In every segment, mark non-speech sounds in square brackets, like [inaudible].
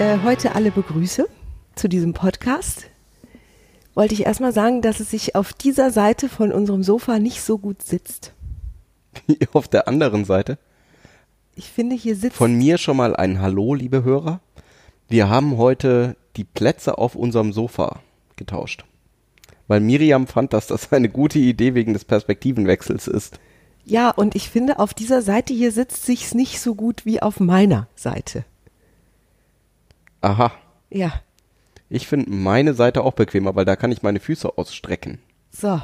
Äh, heute alle begrüße zu diesem Podcast, wollte ich erstmal sagen, dass es sich auf dieser Seite von unserem Sofa nicht so gut sitzt. [laughs] Auf der anderen Seite. Ich finde, hier sitzt. Von mir schon mal ein Hallo, liebe Hörer. Wir haben heute die Plätze auf unserem Sofa getauscht. Weil Miriam fand, dass das eine gute Idee wegen des Perspektivenwechsels ist. Ja, und ich finde, auf dieser Seite hier sitzt sich's nicht so gut wie auf meiner Seite. Aha. Ja, Ich finde meine Seite auch bequemer, weil da kann ich meine Füße ausstrecken. so.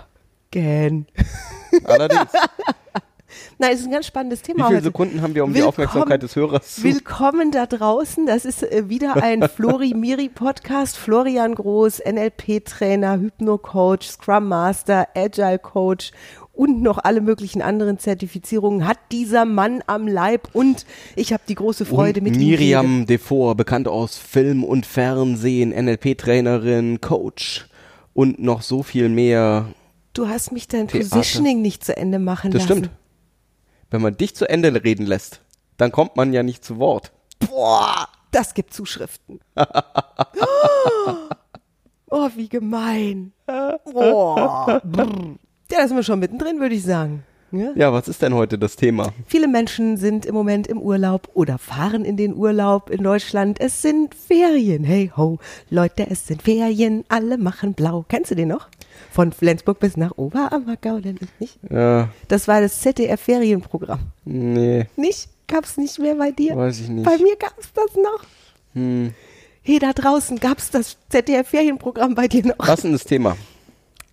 Gern. [laughs] Allerdings, [laughs] Nein, es ist ein ganz spannendes wie Thema viele heute. Sekunden haben wir, um die Willkommen- Aufmerksamkeit des Hörers zu... Willkommen da draußen. Das ist äh, wieder ein [laughs] Flori-Miri-Podcast. Florian Groß, NLP-Trainer, Hypno-Coach, Scrum Master, Agile-Coach und noch alle möglichen anderen Zertifizierungen hat dieser Mann am Leib. Und ich habe die große Freude und mit ihm. rede. Miriam Devor, bekannt aus Film und Fernsehen, NLP-Trainerin, Coach und noch so viel mehr. Du hast mich dein Theater. Positioning nicht zu Ende machen Das lassen. stimmt. Wenn man dich zu Ende reden lässt, dann kommt man ja nicht zu Wort. Boah, das gibt Zuschriften. [laughs] oh, wie gemein. Boah. [laughs] Ja, da sind wir schon mittendrin, würde ich sagen. Ja? Ja, was ist denn heute das Thema? Viele Menschen sind im Moment im Urlaub oder fahren in den Urlaub in Deutschland. Es sind Ferien. Hey ho, Leute, es sind Ferien. Alle machen blau. Kennst du den noch? Von Flensburg bis nach Oberammergau, denn nicht? Ja, Das war das ZDF-Ferienprogramm. nee, Nicht? Gab's nicht mehr bei dir? weiß ich nicht. Bei mir gab's das noch. Hm. Hey, da draußen gab's das ZDF-Ferienprogramm bei dir noch. Passendes Thema.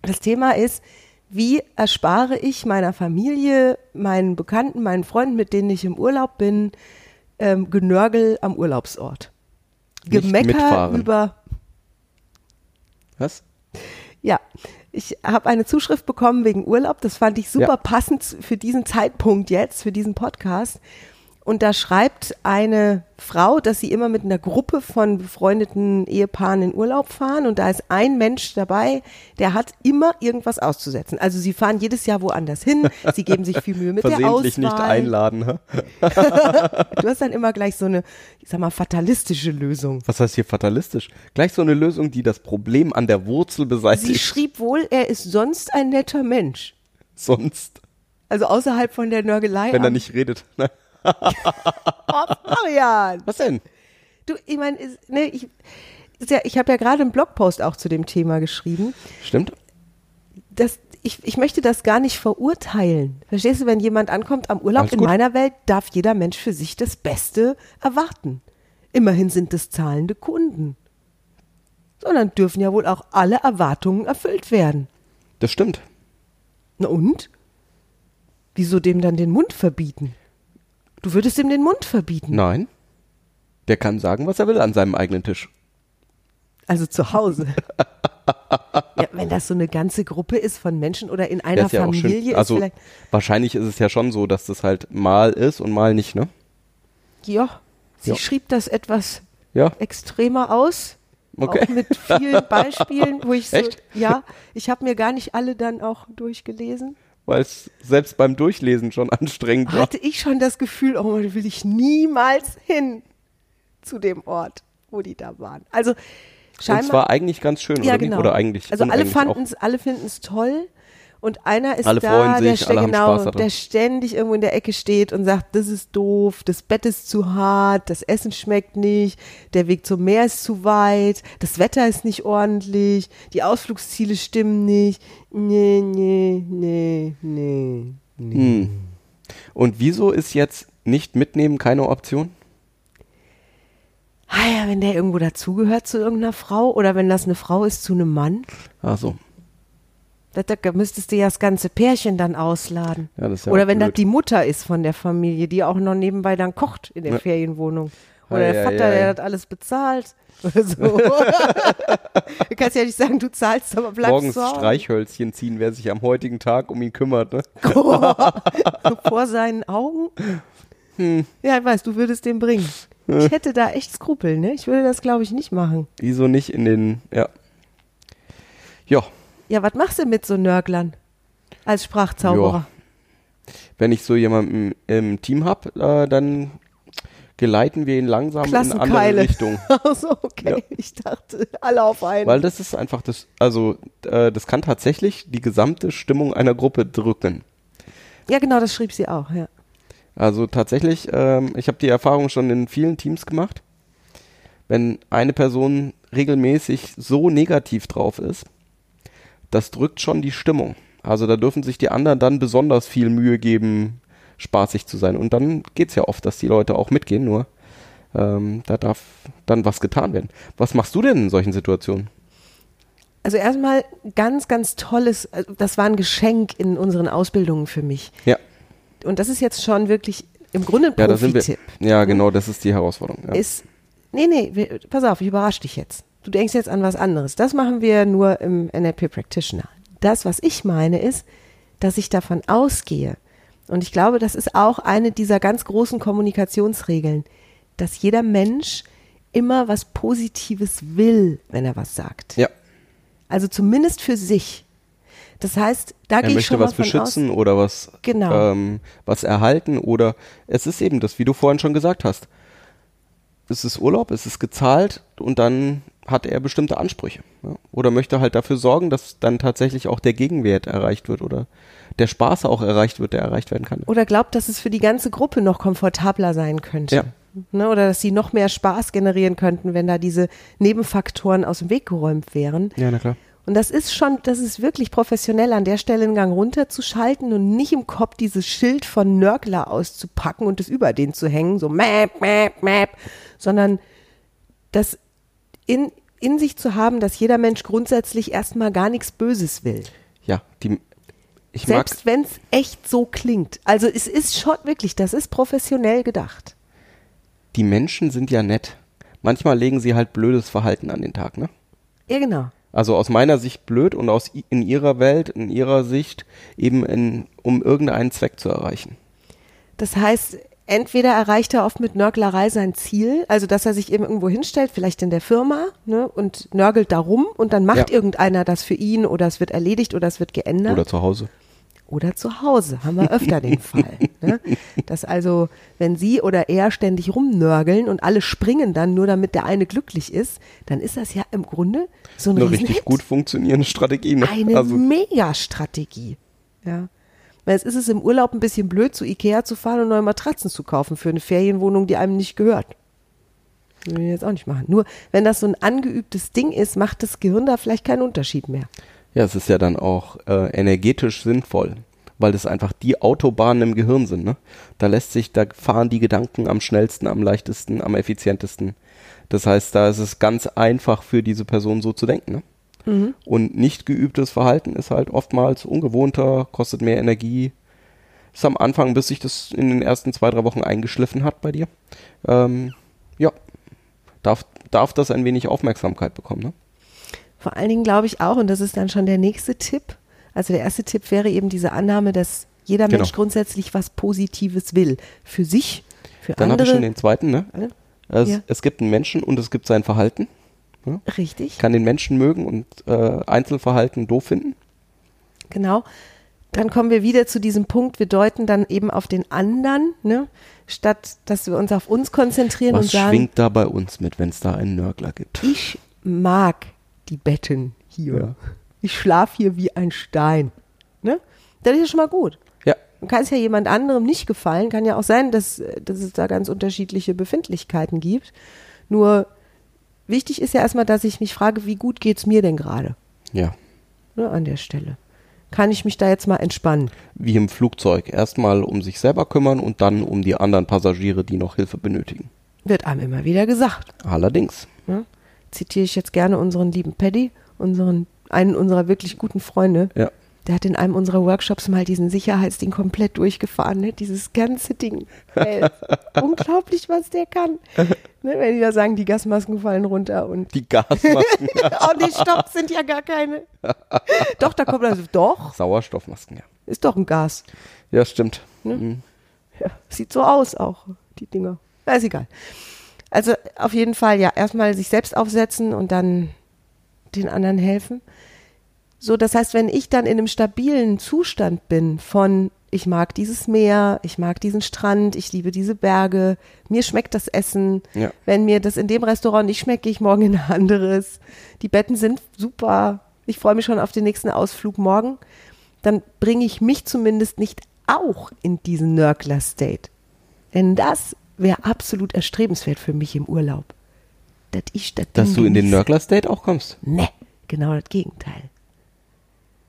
Das Thema ist, wie erspare ich meiner Familie, meinen Bekannten, meinen Freunden, mit denen ich im Urlaub bin, ähm, Genörgel am Urlaubsort. Gemecker über, Was? ja, ich habe eine Zuschrift bekommen wegen Urlaub, das fand ich super Ja. passend für diesen Zeitpunkt jetzt, für diesen Podcast. Und da schreibt eine Frau, dass sie immer mit einer Gruppe von befreundeten Ehepaaren in Urlaub fahren und da ist ein Mensch dabei, der hat immer irgendwas auszusetzen. Also sie fahren jedes Jahr woanders hin, sie geben sich viel Mühe mit der Versehentlich Auswahl. nicht einladen. hä? [laughs] Du hast dann immer gleich so eine, ich sag mal, fatalistische Lösung. Was heißt hier fatalistisch? Gleich so eine Lösung, die das Problem an der Wurzel Sie beseitigt. schrieb wohl, er ist sonst ein netter Mensch. Sonst, Also außerhalb von der Nörgelei. wenn er nicht redet. Ne? [laughs] Oh, Florian. Was denn? Du, ich meine, ne, ich, ja, ich habe ja gerade einen Blogpost auch zu dem Thema geschrieben. Stimmt? Das, ich, ich möchte das gar nicht verurteilen. Verstehst du, wenn jemand ankommt am Urlaub in meiner Welt, darf jeder Mensch für sich das Beste erwarten. Immerhin sind es zahlende Kunden. Sondern dürfen ja wohl auch alle Erwartungen erfüllt werden. Das stimmt. Na und? Wieso dem dann den Mund verbieten? Du würdest ihm den Mund verbieten. Nein. Der kann sagen, was er will an seinem eigenen Tisch. Also zu Hause. [laughs] ja, wenn das so eine ganze Gruppe ist von Menschen oder in einer ist ja. Familie Also ist vielleicht. wahrscheinlich ist es ja schon so, dass das halt mal ist und mal nicht, ne? Ja, sie Ja. schrieb das etwas Ja. extremer aus. Okay. Auch mit vielen [laughs] Beispielen, wo ich so. Echt? Ja, ich habe mir gar nicht alle dann auch durchgelesen. Weil es selbst beim Durchlesen schon anstrengend war. Hatte ich schon das Gefühl, oh, da will ich niemals hin zu dem Ort, wo die da waren. Also Und scheinbar. zwar eigentlich ganz schön, Ja, oder genau. Oder eigentlich also alle fanden es, alle finden es toll. Und einer ist Alle da, der, sich, genau, der ständig irgendwo in der Ecke steht und sagt, das ist doof, das Bett ist zu hart, das Essen schmeckt nicht, der Weg zum Meer ist zu weit, das Wetter ist nicht ordentlich, die Ausflugsziele stimmen nicht. Nee, nee, nee, nee. Hm. Und wieso ist jetzt nicht mitnehmen keine Option? Ah ja, wenn der irgendwo dazugehört zu irgendeiner Frau oder wenn das eine Frau ist zu einem Mann, Also, da, da müsstest du ja das ganze Pärchen dann ausladen. ja, das ja Oder wenn das blöd. die Mutter ist von der Familie, die auch noch nebenbei dann kocht in der Ja. Ferienwohnung. Oder der Vater, der das alles bezahlt. Oder so. [laughs] du kannst ja nicht sagen, du zahlst, aber bleibst Morgens zu. Streichhölzchen ziehen, wer sich am heutigen Tag um ihn kümmert. Ne? [laughs] Vor seinen Augen. Hm. Ja, ich weiß, du würdest den bringen. Ich hätte da echt Skrupel, ne? Ich würde das, glaube ich, nicht machen. Wieso nicht in den, ja. Ja, Ja, was machst du mit so Nörglern als Sprachzauberer? wenn ich so jemanden im Team habe, äh, dann geleiten wir ihn langsam in andere Klassenkeile. Richtungen. [laughs] Also okay, Ja. ich dachte alle auf einen. Weil das ist einfach das, also äh, das kann tatsächlich die gesamte Stimmung einer Gruppe drücken. ja, genau, das schrieb sie auch, ja. Also tatsächlich, ähm, ich habe die Erfahrung schon in vielen Teams gemacht. Wenn eine Person regelmäßig so negativ drauf ist, das drückt schon die Stimmung. Also da dürfen sich die anderen dann besonders viel Mühe geben, spaßig zu sein. Und dann geht's ja oft, dass die Leute auch mitgehen, nur ähm, da darf dann was getan werden. Was machst du denn in solchen Situationen? Also erstmal ganz, ganz tolles, also das war ein Geschenk in unseren Ausbildungen für mich. Ja, Und das ist jetzt schon wirklich im Grunde ein ja. Profi-Tipp. Ja, genau, das ist die Herausforderung. Ja. Ist, nee, nee, pass auf, ich überrasche dich jetzt. Du denkst jetzt an was anderes. Das machen wir nur im NLP Practitioner. Das, was ich meine, ist, dass ich davon ausgehe, und ich glaube, das ist auch eine dieser ganz großen Kommunikationsregeln, dass jeder Mensch immer was Positives will, wenn er was sagt. ja. Also zumindest für sich. Das heißt, da gehe ich möchte schon mal was von beschützen aus. oder was, Genau. ähm, was erhalten oder es ist eben das, wie du vorhin schon gesagt hast. Es ist Urlaub, es ist gezahlt und dann hat er bestimmte Ansprüche. Ja? Oder möchte halt dafür sorgen, dass dann tatsächlich auch der Gegenwert erreicht wird oder der Spaß auch erreicht wird, der erreicht werden kann. Oder glaubt, dass es für die ganze Gruppe noch komfortabler sein könnte. Ja. Ne, oder dass sie noch mehr Spaß generieren könnten, wenn da diese Nebenfaktoren aus dem Weg geräumt wären. Ja, na klar. Und das ist schon, das ist wirklich professionell, an der Stelle einen Gang runterzuschalten und nicht im Kopf dieses Schild von Nörgler auszupacken und es über den zu hängen, so map, map, map, sondern das in, in sich zu haben, dass jeder Mensch grundsätzlich erstmal gar nichts Böses will. Ja, die, ich Selbst wenn es echt so klingt. Also es ist schon wirklich, das ist professionell gedacht. die Menschen sind ja nett. Manchmal legen sie halt blödes Verhalten an den Tag, ne? Ja, genau. Also aus meiner Sicht blöd und aus in ihrer Welt, in ihrer Sicht eben in, um irgendeinen Zweck zu erreichen. Das heißt, entweder erreicht er oft mit Nörglerei sein Ziel, also dass er sich eben irgendwo hinstellt, vielleicht in der Firma, ne, und nörgelt darum und dann macht Ja. irgendeiner das für ihn oder es wird erledigt oder es wird geändert. Oder zu Hause. Oder zu Hause, haben wir öfter den [laughs] Fall. Ne? Dass also, wenn sie oder er ständig rumnörgeln und alle springen dann nur, damit der eine glücklich ist, dann ist das ja im Grunde so ein Eine richtig gut funktionierende Strategie. Ne? Eine also, Megastrategie. Ja. Weil es ist es im Urlaub ein bisschen blöd, zu Ikea zu fahren und neue Matratzen zu kaufen für eine Ferienwohnung, die einem nicht gehört. Will ich jetzt auch nicht machen. Nur, wenn das so ein angeübtes Ding ist, macht das Gehirn da vielleicht keinen Unterschied mehr. ja, es ist ja dann auch äh, energetisch sinnvoll, weil das einfach die Autobahnen im Gehirn sind. Ne? Da lässt sich, da fahren die Gedanken am schnellsten, am leichtesten, am effizientesten. Das heißt, da ist es ganz einfach für diese Person so zu denken. Ne? Und nicht geübtes Verhalten ist halt oftmals ungewohnter, kostet mehr Energie. Ist am Anfang, bis sich das in den ersten zwei, drei Wochen eingeschliffen hat bei dir. Ähm, ja, darf, darf das ein wenig Aufmerksamkeit bekommen. Ne? Vor allen Dingen glaube ich auch, und das ist dann schon der nächste Tipp. Also der erste Tipp wäre eben diese Annahme, dass jeder Genau. Mensch grundsätzlich was Positives will. Für sich, für Dann habe andere. ich schon den zweiten. Ne? Es, Ja. es gibt einen Menschen und es gibt sein Verhalten. Richtig. Ich kann den Menschen mögen und äh, Einzelverhalten doof finden. Genau. Dann kommen wir wieder zu diesem Punkt, wir deuten dann eben auf den anderen, ne? statt dass wir uns auf uns konzentrieren Was und sagen, schwingt da bei uns mit, wenn es da einen Nörgler gibt? ich mag die Betten hier. Ja. Ich schlafe hier wie ein Stein. Ne? Das ist ja schon mal gut. Ja, Dann kann es ja jemand anderem nicht gefallen. Kann ja auch sein, dass, dass es da ganz unterschiedliche Befindlichkeiten gibt. Nur wichtig ist ja erstmal, dass ich mich frage, wie gut geht's mir denn gerade ja. ne, an der Stelle? Kann ich mich da jetzt mal entspannen? Wie im Flugzeug. Erstmal um sich selber kümmern und dann um die anderen Passagiere, die noch Hilfe benötigen. Wird einem immer wieder gesagt. Allerdings. Ne? Zitiere ich jetzt gerne unseren lieben Paddy, unseren, einen unserer wirklich guten Freunde. Ja. Der hat in einem unserer Workshops mal diesen Sicherheitsding komplett durchgefahren, ne? dieses ganze Ding. Ey, [laughs] unglaublich, was der kann. Ne? Wenn die da sagen, die Gasmasken fallen runter und Die Gasmasken. [laughs] oh nee, stopp, sind ja gar keine. Doch, da kommt also, doch, Sauerstoffmasken, ja. ist doch ein Gas. Ja, stimmt. Ne? Mhm. Ja, sieht so aus auch, die Dinger. Na, ist egal. Also auf jeden Fall, ja, erstmal sich selbst aufsetzen und dann den anderen helfen. So, das heißt, wenn ich dann in einem stabilen Zustand bin von, ich mag dieses Meer, ich mag diesen Strand, ich liebe diese Berge, mir schmeckt das Essen. Ja. Wenn mir das in dem Restaurant nicht schmeckt, gehe ich morgen in ein anderes. Die Betten sind super. Ich freue mich schon auf den nächsten Ausflug morgen. Dann bringe ich mich zumindest nicht auch in diesen Nörgler-State. Denn das wäre absolut erstrebenswert für mich im Urlaub. Dass ich das Dass du in den genieße. Nörgler State auch kommst. Ne, genau das Gegenteil.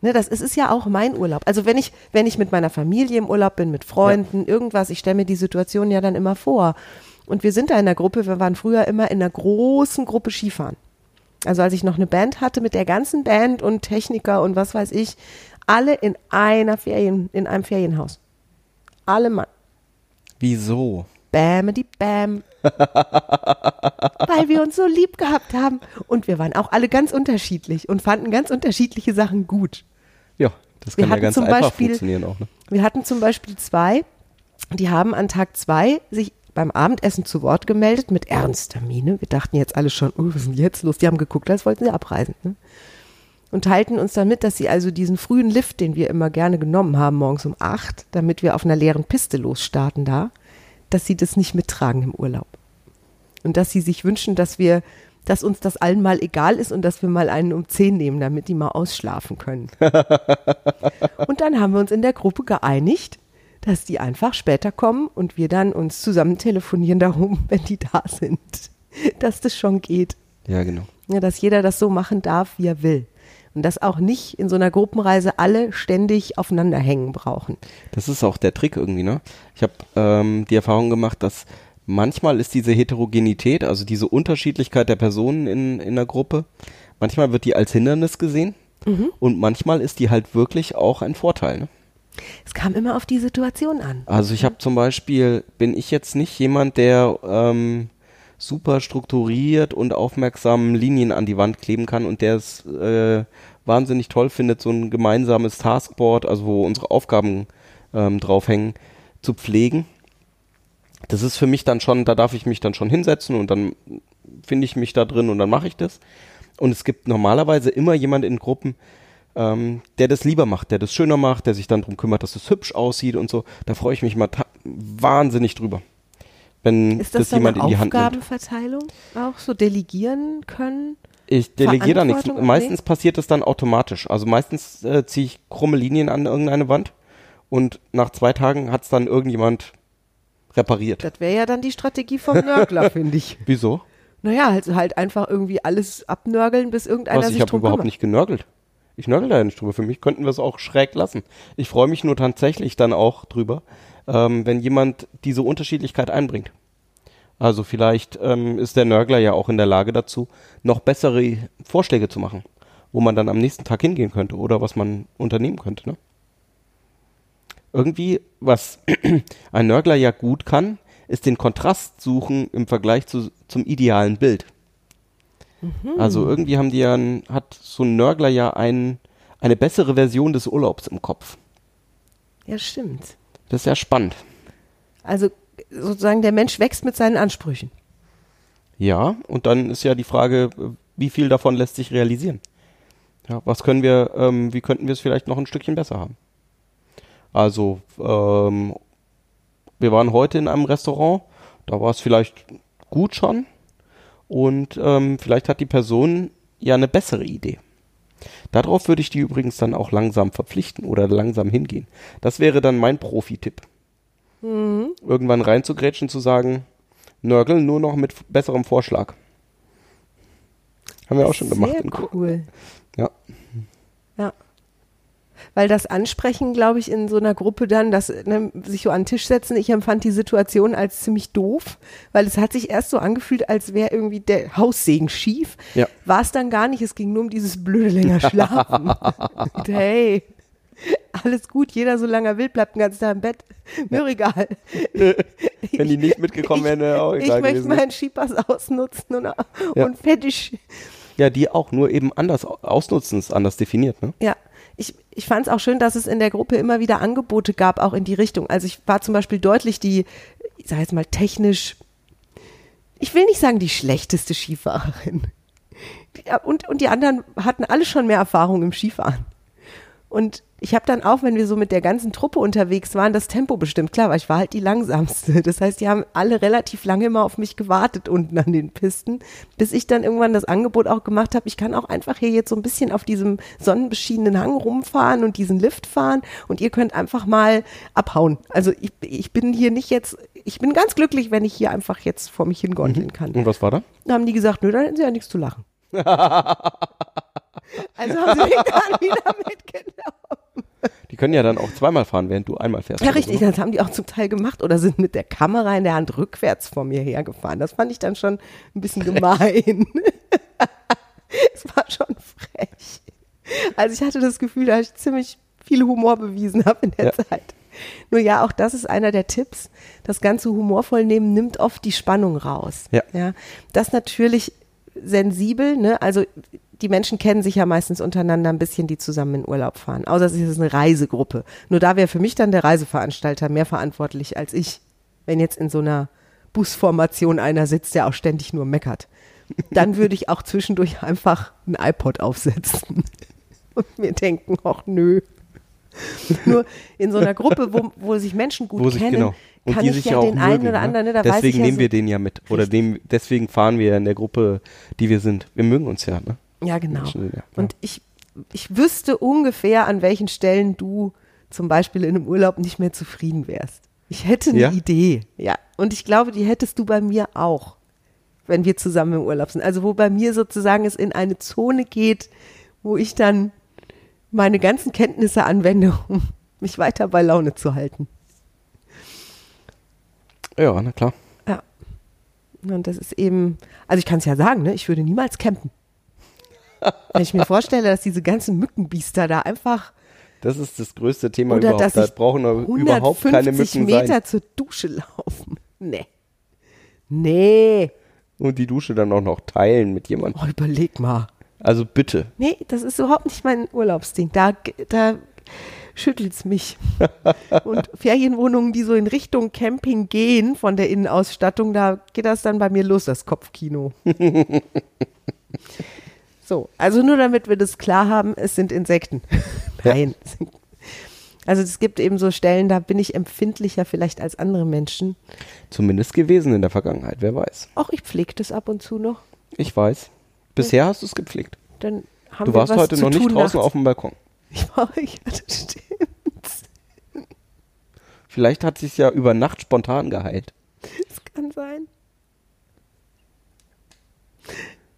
Ne, das ist, ist ja auch mein Urlaub. Also wenn ich, wenn ich mit meiner Familie im Urlaub bin, mit Freunden, irgendwas, ich stelle mir die Situation ja dann immer vor. Und wir sind da in der Gruppe, wir waren früher immer in einer großen Gruppe Skifahren. Also als ich noch eine Band hatte mit der ganzen Band und Techniker und was weiß ich, alle in einer Ferien, in einem Ferienhaus. Alle Mann. Wieso? Bämedi Bäm. [laughs] Weil wir uns so lieb gehabt haben. Und wir waren auch alle ganz unterschiedlich und fanden ganz unterschiedliche Sachen gut. Ja, das Wir kann ja hatten ganz zum einfach Beispiel- funktionieren auch. Ne? Wir hatten zum Beispiel zwei, die haben an Tag zwei sich beim Abendessen zu Wort gemeldet mit ernster Miene. Wir dachten jetzt alle schon, oh, was ist denn jetzt los? Die haben geguckt, als wollten sie abreisen. Ne? Und teilten uns dann mit, dass sie also diesen frühen Lift, den wir immer gerne genommen haben, morgens um acht, damit wir auf einer leeren Piste losstarten da, dass sie das nicht mittragen im Urlaub. Und dass sie sich wünschen, dass wir, dass uns das allen mal egal ist und dass wir mal einen um zehn nehmen, damit die mal ausschlafen können. [laughs] Und dann haben wir uns in der Gruppe geeinigt, dass die einfach später kommen und wir dann uns zusammen telefonieren darum, [laughs] wenn die da sind, dass das schon geht. Ja, genau. Ja, dass jeder das so machen darf, wie er will. Und dass auch nicht in so einer Gruppenreise alle ständig aufeinander hängen brauchen. Das ist auch der Trick irgendwie, ne? Ich habe ähm, die Erfahrung gemacht, dass manchmal ist diese Heterogenität, also diese Unterschiedlichkeit der Personen in, in der Gruppe, manchmal wird die als Hindernis gesehen und manchmal ist die halt wirklich auch ein Vorteil. Ne? Es kam immer auf die Situation an. Also ich habe zum Beispiel, bin ich jetzt nicht jemand, der ähm, super strukturiert und aufmerksam Linien an die Wand kleben kann und der es äh, wahnsinnig toll findet, so ein gemeinsames Taskboard, also wo unsere Aufgaben ähm, draufhängen, zu pflegen. Das ist für mich dann schon, da darf ich mich dann schon hinsetzen und dann finde ich mich da drin und dann mache ich das. Und es gibt normalerweise immer jemand in Gruppen, ähm, der das lieber macht, der das schöner macht, der sich dann darum kümmert, dass es hübsch aussieht und so. Da freue ich mich mal wahnsinnig drüber. Wenn Ist das, das jemand eine in die Hand nimmt. Aufgabenverteilung? Auch so delegieren können? Ich delegiere da nichts. Meistens passiert es dann automatisch. Also meistens äh, ziehe ich krumme Linien an irgendeine Wand und nach zwei Tagen hat es dann irgendjemand repariert. Das wäre ja dann die Strategie vom Nörgler, [laughs] finde ich. Wieso? Naja, halt, halt einfach irgendwie alles abnörgeln, bis irgendeiner Was, sich ich habe überhaupt kümmert. nicht genörgelt. Ich nörgel da ja nicht drüber. Für mich könnten wir es auch schräg lassen. Ich freue mich nur tatsächlich dann auch drüber, ähm, wenn jemand diese Unterschiedlichkeit einbringt. Also vielleicht ähm, ist der Nörgler ja auch in der Lage dazu, noch bessere Vorschläge zu machen, wo man dann am nächsten Tag hingehen könnte oder was man unternehmen könnte. Ne? Irgendwie, was [clears throat] ein Nörgler ja gut kann, ist den Kontrast suchen im Vergleich zu, zum idealen Bild. Also irgendwie haben die ja ein, hat so ein Nörgler ja ein, eine bessere Version des Urlaubs im Kopf. Ja, stimmt. Das ist ja spannend. Also sozusagen der Mensch wächst mit seinen Ansprüchen. Ja, und dann ist ja die Frage, wie viel davon lässt sich realisieren? Ja, was können wir, ähm, wie könnten wir es vielleicht noch ein Stückchen besser haben? Also, ähm, wir waren heute in einem Restaurant, da war es vielleicht gut schon und ähm, vielleicht hat die Person ja eine bessere Idee. Darauf würde ich die übrigens dann auch langsam verpflichten oder langsam hingehen. Das wäre dann mein Profi-Tipp. Irgendwann reinzugrätschen, zu sagen, Nörgel nur noch mit besserem Vorschlag. Haben wir auch schon gemacht. Sehr cool. Ja. Ja. Weil das Ansprechen, glaube ich, in so einer Gruppe dann, das ne, sich so an den Tisch setzen, ich empfand die Situation als ziemlich doof, weil es hat sich erst so angefühlt, als wäre irgendwie der Haussegen schief. Ja. War es dann gar nicht, es ging nur um dieses blöde länger Schlafen. [laughs] Hey, alles gut, jeder so lange er will, bleibt den ganzen Tag im Bett. Mir doch egal. [laughs] Wenn die nicht mitgekommen wären, wäre auch Ich egal möchte gewesen. meinen Skipass ausnutzen und, Ja. und fertig. Ja, die auch, nur eben anders au- ausnutzen, ist anders definiert, ne? Ja, ich, ich fand es auch schön, dass es in der Gruppe immer wieder Angebote gab, auch in die Richtung. Also ich war zum Beispiel deutlich die, ich sage jetzt mal technisch, ich will nicht sagen die schlechteste Skifahrerin. Und, und die anderen hatten alle schon mehr Erfahrung im Skifahren. Und ich habe dann auch, wenn wir so mit der ganzen Truppe unterwegs waren, das Tempo bestimmt. Klar, weil ich war halt die langsamste. [laughs] Das heißt, die haben alle relativ lange immer auf mich gewartet unten an den Pisten, bis ich dann irgendwann das Angebot auch gemacht habe, ich kann auch einfach hier jetzt so ein bisschen auf diesem sonnenbeschienenen Hang rumfahren und diesen Lift fahren und ihr könnt einfach mal abhauen. Also ich, ich bin hier nicht jetzt, ich bin ganz glücklich, wenn ich hier einfach jetzt vor mich hingondeln kann. Und was war da? Dann haben die gesagt, nö, dann hätten sie ja nichts zu lachen. [laughs] also haben sie mich dann [laughs] wieder mitgenommen. Die können ja dann auch zweimal fahren, während du einmal fährst. Ja, richtig, so. das haben die auch zum Teil gemacht oder sind mit der Kamera in der Hand rückwärts vor mir hergefahren. Das fand ich dann schon ein bisschen gemein. [laughs] es war schon frech. Also ich hatte das Gefühl, dass ich ziemlich viel Humor bewiesen habe in der Ja. Zeit. Nur ja, auch das ist einer der Tipps. Das ganze humorvoll nehmen nimmt oft die Spannung raus. Ja. ja. Das natürlich sensibel, ne? Also die Menschen kennen sich ja meistens untereinander ein bisschen, die zusammen in Urlaub fahren. Außer es ist eine Reisegruppe. Nur da wäre für mich dann der Reiseveranstalter mehr verantwortlich als ich. Wenn jetzt in so einer Busformation einer sitzt, der auch ständig nur meckert. Dann würde ich auch zwischendurch einfach ein iPod aufsetzen [laughs] und mir denken, ach nö. Nur in so einer Gruppe, wo, wo sich Menschen gut Wo kennen, genau. Und kann die ich sich ja, ja den einen mögen, oder ne? anderen, ne, da weiß ich Deswegen ja nehmen so, wir den ja mit. Oder dem, deswegen fahren wir in der Gruppe, die wir sind. Wir mögen uns ja, ne? Ja, genau. Und ich, ich wüsste ungefähr, an welchen Stellen du zum Beispiel in einem Urlaub nicht mehr zufrieden wärst. Ich hätte eine Ja? Idee. Ja. Und ich glaube, die hättest du bei mir auch, wenn wir zusammen im Urlaub sind. Also wo bei mir sozusagen es in eine Zone geht, wo ich dann meine ganzen Kenntnisse anwende, um mich weiter bei Laune zu halten. Ja, na klar. Ja. Und das ist eben, also ich kann es ja sagen, ne, ich würde niemals campen. Wenn ich mir vorstelle, dass diese ganzen Mückenbiester da einfach Das ist das größte Thema oder überhaupt. Da brauchen doch überhaupt keine 150 Mücken Meter sein. zur Dusche laufen. Nee. Nee. Und die Dusche dann auch noch teilen mit jemandem. Oh, überleg mal. Also bitte. Nee, das ist überhaupt nicht mein Urlaubsding. Da, da schüttelt's mich. [laughs] Und Ferienwohnungen, die so in Richtung Camping gehen von der Innenausstattung, da geht das dann bei mir los, das Kopfkino. [laughs] so, also nur damit wir das klar haben, es sind Insekten. [laughs] Nein. sind- Also es gibt eben so Stellen, da bin ich empfindlicher vielleicht als andere Menschen. Zumindest gewesen in der Vergangenheit, wer weiß. Auch ich pflege das ab und zu noch. Ich weiß. Bisher hast du es gepflegt. Dann haben Du wir warst was heute zu noch nicht draußen nachts. auf dem Balkon. Ich war, [laughs] ja, das stimmt. Vielleicht hat sich ja über Nacht spontan geheilt. Das kann sein.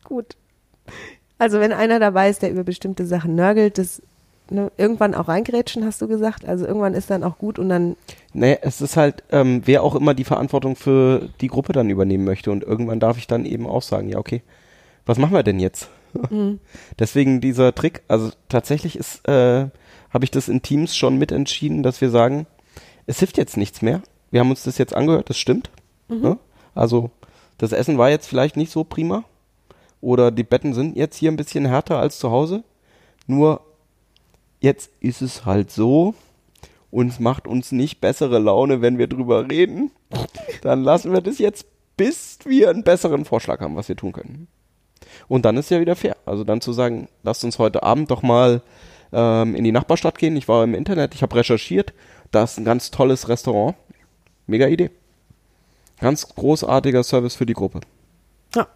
Gut. Also wenn einer dabei ist, der über bestimmte Sachen nörgelt, das ne, irgendwann auch reingrätschen, hast du gesagt. Also irgendwann ist dann auch gut und dann, Nee, es ist halt, ähm, wer auch immer die Verantwortung für die Gruppe dann übernehmen möchte. Und irgendwann darf ich dann eben auch sagen, ja, okay, was machen wir denn jetzt? [laughs] Deswegen dieser Trick, also tatsächlich ist, äh, habe ich das in Teams schon mitentschieden, dass wir sagen, es hilft jetzt nichts mehr. Wir haben uns das jetzt angehört, das stimmt. Ne? Also das Essen war jetzt vielleicht nicht so prima. Oder die Betten sind jetzt hier ein bisschen härter als zu Hause. Nur jetzt ist es halt so, uns macht uns nicht bessere Laune, wenn wir drüber reden. Dann lassen wir das jetzt, bis wir einen besseren Vorschlag haben, was wir tun können. Und dann ist ja wieder fair. Also dann zu sagen, lasst uns heute Abend doch mal ähm, in die Nachbarstadt gehen. Ich war im Internet, ich habe recherchiert. Da ist ein ganz tolles Restaurant. Mega Idee. Ganz großartiger Service für die Gruppe. ja.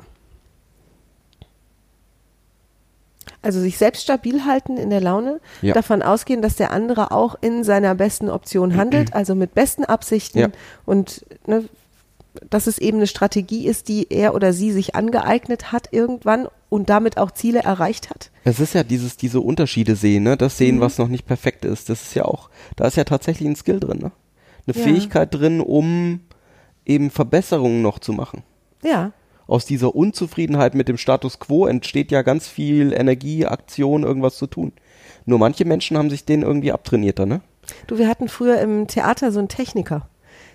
Also sich selbst stabil halten in der Laune, Ja. davon ausgehen, dass der andere auch in seiner besten Option handelt, also mit besten Absichten Ja. und ne, dass es eben eine Strategie ist, die er oder sie sich angeeignet hat irgendwann und damit auch Ziele erreicht hat. Es ist ja dieses, diese Unterschiede sehen, ne? Das sehen, was noch nicht perfekt ist. Das ist ja auch, da ist ja tatsächlich ein Skill drin, ne? Eine Ja. Fähigkeit drin, um eben Verbesserungen noch zu machen. Ja, Aus dieser Unzufriedenheit mit dem Status quo entsteht ja ganz viel Energie, Aktion, irgendwas zu tun. Nur manche Menschen haben sich den irgendwie abtrainiert, ne? Du, wir hatten früher im Theater so einen Techniker.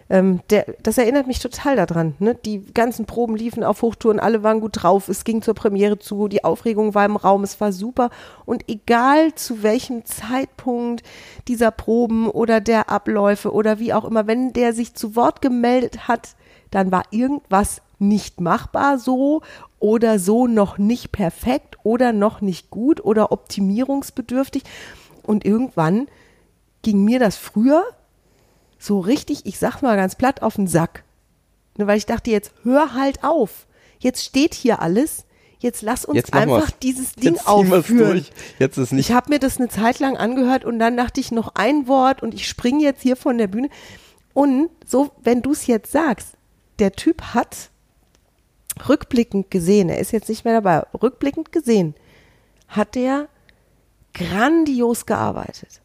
Ähm, der, das erinnert mich total daran. Ne? Die ganzen Proben liefen auf Hochtouren, alle waren gut drauf, es ging zur Premiere zu, die Aufregung war im Raum, es war super. Und egal zu welchem Zeitpunkt dieser Proben oder der Abläufe oder wie auch immer, wenn der sich zu Wort gemeldet hat, dann war irgendwas nicht machbar so oder so noch nicht perfekt oder noch nicht gut oder optimierungsbedürftig. Und irgendwann ging mir das früher so richtig, ich sag mal ganz platt, auf den Sack. Ne, weil ich dachte, jetzt hör halt auf. Jetzt steht hier alles. Jetzt lass uns Jetzt einfach dieses Ding Jetzt aufführen. durch. Jetzt ist nicht Ich habe mir das eine Zeit lang angehört und dann dachte ich noch ein Wort und ich springe jetzt hier von der Bühne. Und so, wenn du es jetzt sagst, der Typ hat rückblickend gesehen, er ist jetzt nicht mehr dabei, rückblickend gesehen, hat der grandios gearbeitet.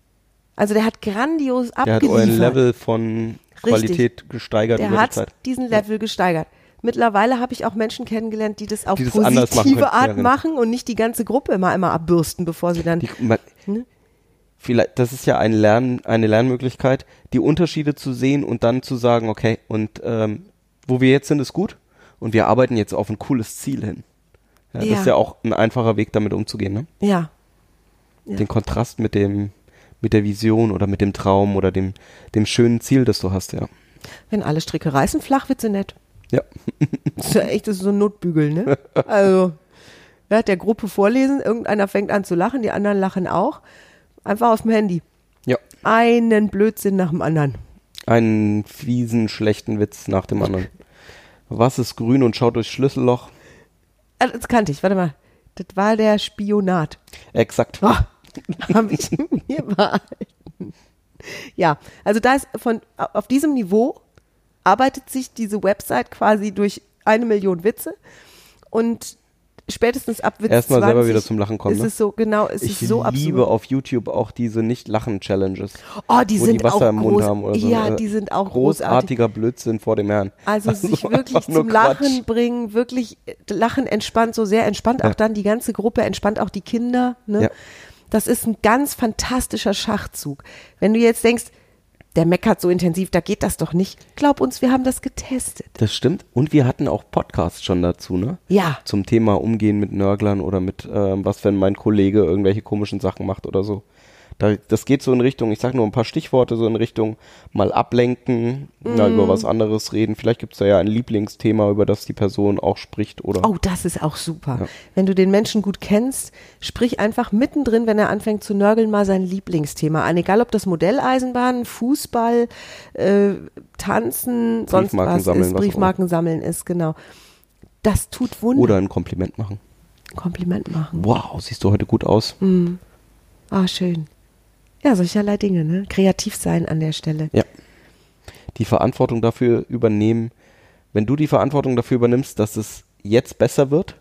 Also der hat grandios Der hat abgeliefert. euren Level von Qualität gesteigert Der die hat Zeit. diesen Level gesteigert. Mittlerweile habe ich auch Menschen kennengelernt, die das auf Die das machen positive. Ja, Art genau. machen und nicht die ganze Gruppe immer einmal abbürsten, bevor sie dann. Die, man, Ne? vielleicht, das ist ja ein Lern, eine Lernmöglichkeit, die Unterschiede zu sehen und dann zu sagen, okay, und ähm, wo wir jetzt sind, ist gut und wir arbeiten jetzt auf ein cooles Ziel hin. Ja, Das Ja. ist ja auch ein einfacher Weg, damit umzugehen, ne? ja. Ja. Den Kontrast mit dem, mit der Vision oder mit dem Traum oder dem, dem schönen Ziel, das du hast, ja. Wenn alle Stricke reißen, flach wird sie nicht. Ja. [laughs] Das ist ja echt das ist so ein Notbügel, ne? Also, ja, der Gruppe vorlesen, irgendeiner fängt an zu lachen, die anderen lachen auch. Einfach aus dem Handy. Ja. Einen Blödsinn nach dem anderen. Einen fiesen, schlechten Witz nach dem [laughs] anderen. Was ist grün und schaut durchs Schlüsselloch? Ah, Das kannte ich, warte mal. Das war der Spionat. Exakt. Oh, [laughs] habe ich mir behalten. Ja, also da ist von auf diesem Niveau arbeitet sich diese Website quasi durch eine Million Witze und spätestens ab Witz Erstmal 20 selber wieder zum Lachen kommen, Ist ne? es so genau, es Ich ist so liebe absurd. auf YouTube auch diese Nicht-Lachen-Challenges. Oh, die wo sind die Wasser auch im Mund groß. haben oder so. Ja, ne? die sind auch großartig. Großartiger Blödsinn vor dem Herrn. Also [laughs] sich wirklich zum Lachen Quatsch. bringen, wirklich äh, Lachen entspannt, so sehr entspannt auch Ja. dann die ganze Gruppe, entspannt auch die Kinder. Ne? Ja. Das ist ein ganz fantastischer Schachzug. Wenn du jetzt denkst, der meckert so intensiv, da geht das doch nicht. Glaub uns, wir haben das getestet. Das stimmt. Und wir hatten auch Podcasts schon dazu, ne? Ja. Zum Thema Umgehen mit Nörglern oder mit, ähm, was, wenn mein Kollege irgendwelche komischen Sachen macht oder so. Da, das geht so in Richtung, ich sag nur ein paar Stichworte, so in Richtung mal ablenken, na, Mhm. über was anderes reden. Vielleicht gibt's da ja ein Lieblingsthema, über das die Person auch spricht oder. Oh, das ist auch super. Ja. Wenn du den Menschen gut kennst, sprich einfach mittendrin, wenn er anfängt zu nörgeln, mal sein Lieblingsthema an. Egal ob das Modelleisenbahn, Fußball, äh, Tanzen, sonst Briefmarken was sammeln, ist, Briefmarken sammeln ist, genau. Das tut Wunder. Oder ein Kompliment machen. Kompliment machen. Wow, siehst du heute gut aus. Ah, schön. Ja, solcherlei Dinge, ne? Kreativ sein an der Stelle. Ja. Die Verantwortung dafür übernehmen. Wenn du die Verantwortung dafür übernimmst, dass es jetzt besser wird,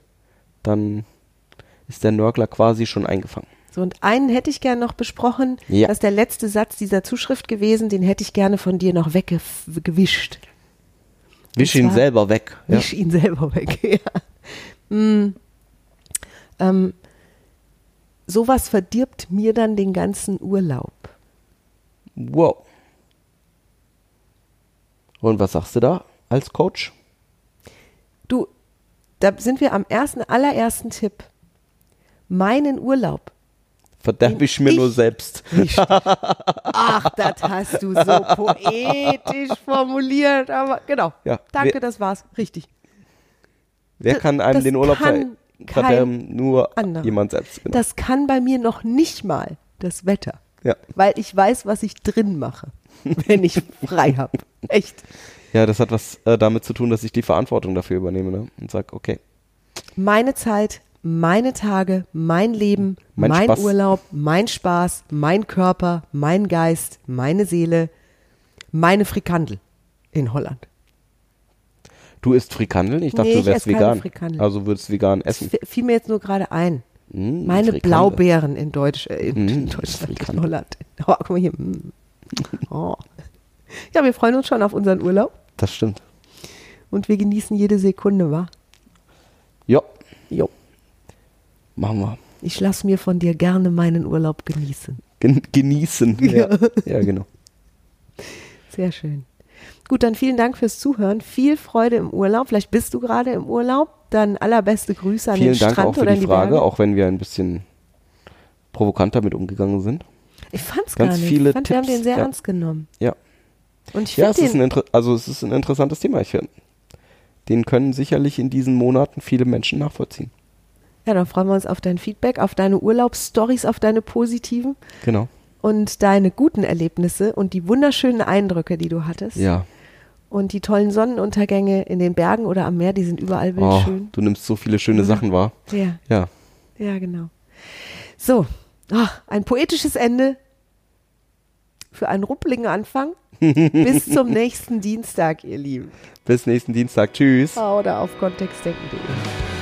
dann ist der Nörgler quasi schon eingefangen. So, und einen hätte ich gerne noch besprochen. Ja. Das ist der letzte Satz dieser Zuschrift gewesen, den hätte ich gerne von dir noch weggewischt. Wisch ihn selber weg. Ja. Wisch ihn selber weg, [laughs] ja. Mm. Ähm, sowas verdirbt mir dann den ganzen Urlaub. Wow. Und was sagst du da als Coach? Du, da sind wir am ersten, allerersten Tipp. Meinen Urlaub. Verderb ich mir Ich- nur selbst. [laughs] Ach, das hast du so poetisch formuliert, aber genau. Ja, Danke, wer- das war's. Richtig. Wer kann einem das den Urlaub kann? Kein Nur anderer. jemand selbst. Genau. Das kann bei mir noch nicht mal das Wetter. ja. Weil ich weiß, was ich drin mache, [laughs] wenn ich frei habe. Echt. ja, das hat was äh, damit zu tun, dass ich die Verantwortung dafür übernehme ne? und sage, okay, Meine Zeit, meine Tage, mein Leben, Mein mein. Urlaub, mein Spaß, mein Körper, mein Geist, meine Seele, meine Frikandel in Holland. Du isst Frikandeln? Ich dachte, Nee, du wärst vegan. Also würdest vegan Das essen. f- fiel mir jetzt nur gerade ein. Mm, Meine Frikandel. Blaubeeren in, Deutsch, äh, in, Mm, in Deutschland, in. Holland. Oh, guck mal hier. mm. Oh. Ja, wir freuen uns schon auf unseren Urlaub Das stimmt. und wir genießen jede Sekunde, wa? Ja, Jo. machen wir. Ich lasse mir von dir gerne meinen Urlaub genießen. Gen genießen. [laughs] Ja. ja, genau. Sehr schön. Gut, dann vielen Dank fürs Zuhören. Viel Freude im Urlaub. Vielleicht bist du gerade im Urlaub. Dann allerbeste Grüße an Vielen den Dank Strand auch für oder die die Frage, Berge. auch wenn wir ein bisschen provokant damit umgegangen sind. Ich fand's ganz gar nicht. viele ich fand, wir haben Tipps, den sehr ja. ernst genommen. Ja. Und ich Ja, es ist, ein also es ist ein interessantes Thema. Ich finde, den können sicherlich in diesen Monaten viele Menschen nachvollziehen. ja, dann freuen wir uns auf dein Feedback, auf deine Urlaubsstories, auf deine positiven. Genau. Und deine guten Erlebnisse und die wunderschönen Eindrücke, die du hattest. Ja. Und die tollen Sonnenuntergänge in den Bergen oder am Meer, die sind überall Oh, wildschön. du nimmst so viele schöne Sachen wahr. Ja, Ja. ja, genau. So, ach, ein poetisches Ende für einen ruppeligen Anfang. [laughs] Bis zum nächsten Dienstag, ihr Lieben. Bis nächsten Dienstag. Tschüss. Oder auf kontextdenken.de.